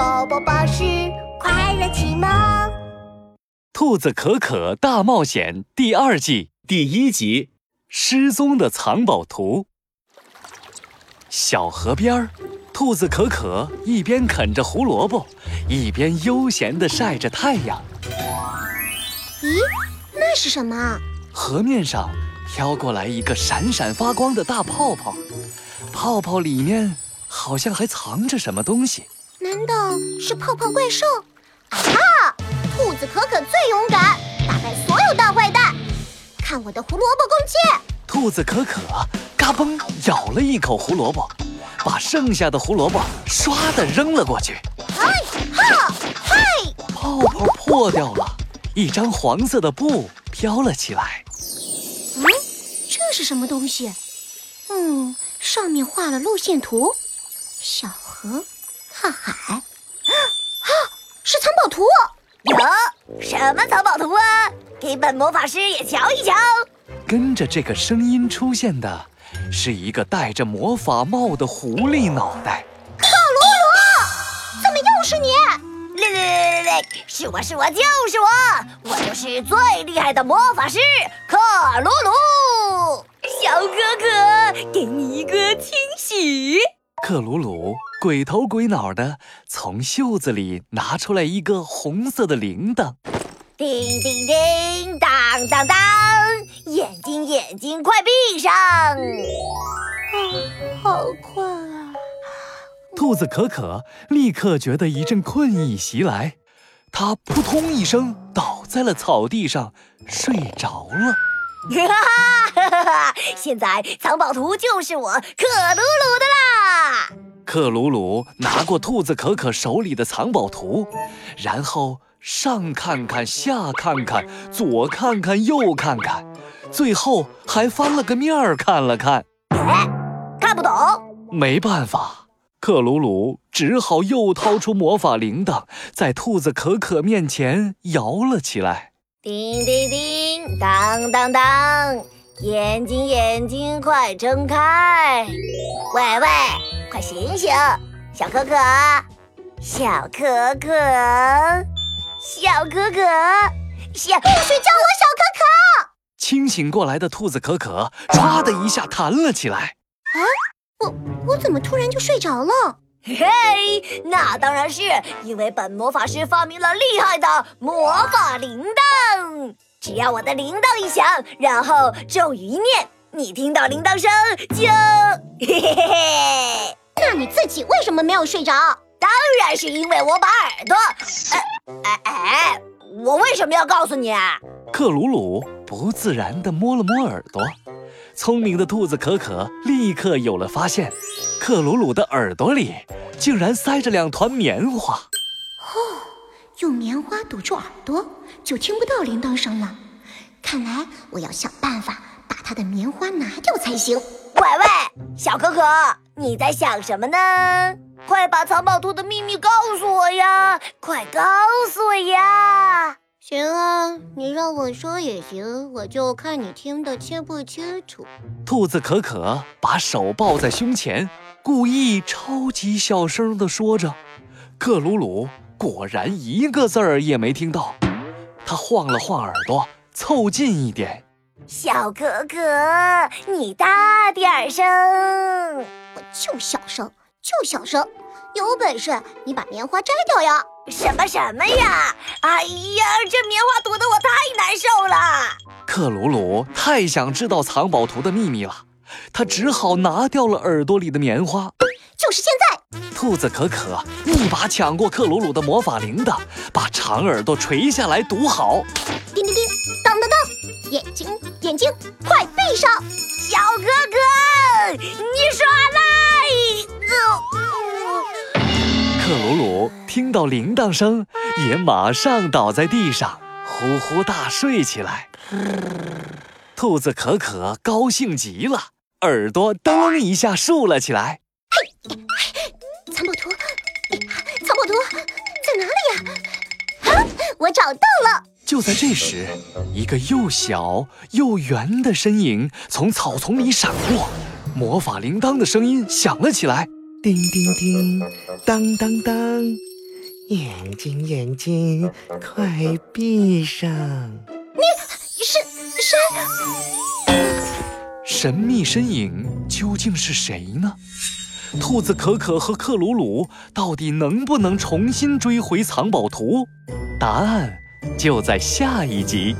宝宝巴士快乐启蒙，《兔子可可大冒险》第二季第一集《失踪的藏宝图》。小河边儿，兔子可可一边啃着胡萝卜，一边悠闲地晒着太阳。咦，那是什么？河面上飘过来一个闪闪发光的大泡泡，泡泡里面好像还藏着什么东西。难道是泡泡怪兽？啊哈！兔子可可最勇敢，打败所有大坏蛋。看我的胡萝卜弓箭！兔子可可嘎嘣咬了一口胡萝卜，把剩下的胡萝卜唰的扔了过去。嗨哈嗨！泡泡破掉了，一张黄色的布飘了起来。嗯，这是什么东西？嗯，上面画了路线图，小河。大海，啊，是藏宝图！有什么藏宝图啊？给本魔法师也瞧一瞧。跟着这个声音出现的，是一个戴着魔法帽的狐狸脑袋。克鲁鲁，怎么又是你？来来来来，是我是我就是我，我就是最厉害的魔法师克鲁鲁。小哥哥，给你一个惊喜。克鲁鲁鬼头鬼脑的从袖子里拿出来一个红色的铃铛，叮叮叮，当当当，眼睛眼睛快闭上！啊，好困啊！兔子可可立刻觉得一阵困意袭来，它扑通一声倒在了草地上，睡着了。哈哈哈哈！现在藏宝图就是我可鲁鲁的啦！克鲁鲁拿过兔子可可手里的藏宝图，然后上看看，下看看，左看看，右看看，最后还翻了个面儿看了看。哎，看不懂。没办法，克鲁鲁只好又掏出魔法铃铛，在兔子可可面前摇了起来。叮叮叮，当当当，眼睛眼睛快睁开！喂喂，快醒醒，小可可，小可可，小可可，小不许叫我小可可！清醒过来的兔子可可唰的一下弹了起来。啊，我我怎么突然就睡着了？嘿嘿，那当然是因为本魔法师发明了厉害的魔法铃铛。只要我的铃铛一响，然后咒语一念，你听到铃铛声就嘿嘿嘿嘿。那你自己为什么没有睡着？当然是因为我把耳朵……哎哎哎，我为什么要告诉你？克鲁鲁不自然地摸了摸耳朵。聪明的兔子可可立刻有了发现，克鲁鲁的耳朵里竟然塞着两团棉花。哦，用棉花堵住耳朵，就听不到铃铛声了。看来我要想办法把它的棉花拿掉才行。喂喂，小可可，你在想什么呢？快把藏宝图的秘密告诉我呀！快告诉我呀！行啊，你让我说也行，我就看你听得清不清楚。兔子可可把手抱在胸前，故意超级小声地说着。克鲁鲁果然一个字儿也没听到，他晃了晃耳朵，凑近一点。小可可，你大点声！我就小声，就小声。有本事你把棉花摘掉呀！什么什么呀！哎呀，这棉花堵得我太难受了。克鲁鲁太想知道藏宝图的秘密了，他只好拿掉了耳朵里的棉花。就是现在！兔子可可一把抢过克鲁鲁的魔法铃铛，把长耳朵垂下来堵好。叮叮叮，眼睛快闭上！小哥哥，你耍赖！克鲁鲁听到铃铛声，也马上倒在地上，呼呼大睡起来。兔子可可高兴极了，耳朵噔一下竖了起来。嘿，藏宝图，藏宝图在哪里呀？啊，我找到了！就在这时，一个又小又圆的身影从草丛里闪过，魔法铃铛的声音响了起来。叮叮叮，当当当，眼睛，眼睛，快闭上！你是谁？神秘身影究竟是谁呢？兔子可可和克鲁鲁到底能不能重新追回藏宝图？答案就在下一集。